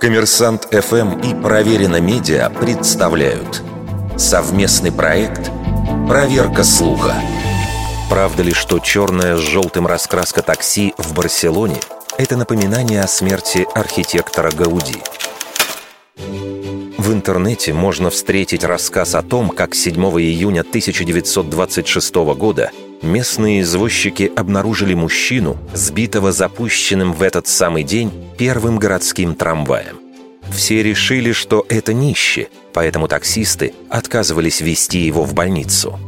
Коммерсант ФМ и Проверено Медиа представляют совместный проект «Проверка слуха». Правда ли, что черная с желтым раскраска такси в Барселоне – это напоминание о смерти архитектора Гауди? В интернете можно встретить рассказ о том, как 7 июня 1926 года местные извозчики обнаружили мужчину, сбитого запущенным в этот самый день первым городским трамваем. Все решили, что это нищий, поэтому таксисты отказывались везти его в больницу.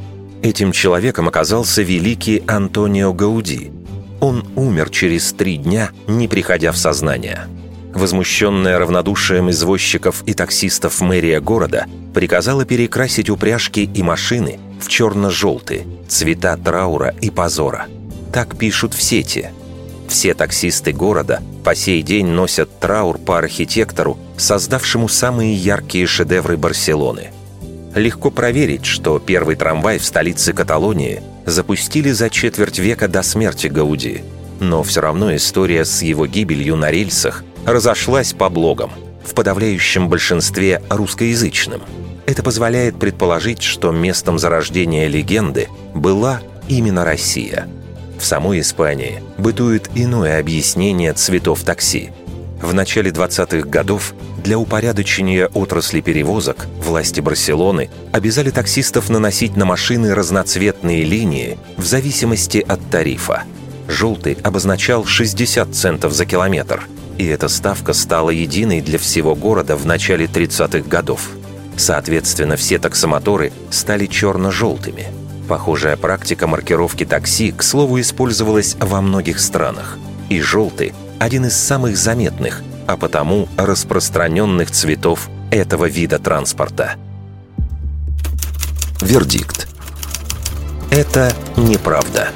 Этим человеком оказался великий Антонио Гауди. Он умер через три дня, не приходя в сознание. Возмущенная равнодушием извозчиков и таксистов мэрия города приказала перекрасить упряжки и машины в черно-желтые, цвета траура и позора. Так пишут в сети. Все таксисты города по сей день носят траур по архитектору, создавшему самые яркие шедевры Барселоны. Легко проверить, что первый трамвай в столице Каталонии запустили за четверть века до смерти Гауди. Но все равно история с его гибелью на рельсах разошлась по блогам, в подавляющем большинстве русскоязычным – это позволяет предположить, что местом зарождения легенды была именно Россия. В самой Испании бытует иное объяснение цветов такси. В начале 20-х годов для упорядочения отрасли перевозок власти Барселоны обязали таксистов наносить на машины разноцветные линии в зависимости от тарифа. Желтый обозначал 60 центов за километр, и эта ставка стала единой для всего города в начале 30-х годов. Соответственно, все таксомоторы стали черно-желтыми. Похожая практика маркировки такси, к слову, использовалась во многих странах. И желтый – один из самых заметных, а потому распространенных цветов этого вида транспорта. Вердикт. Это неправда.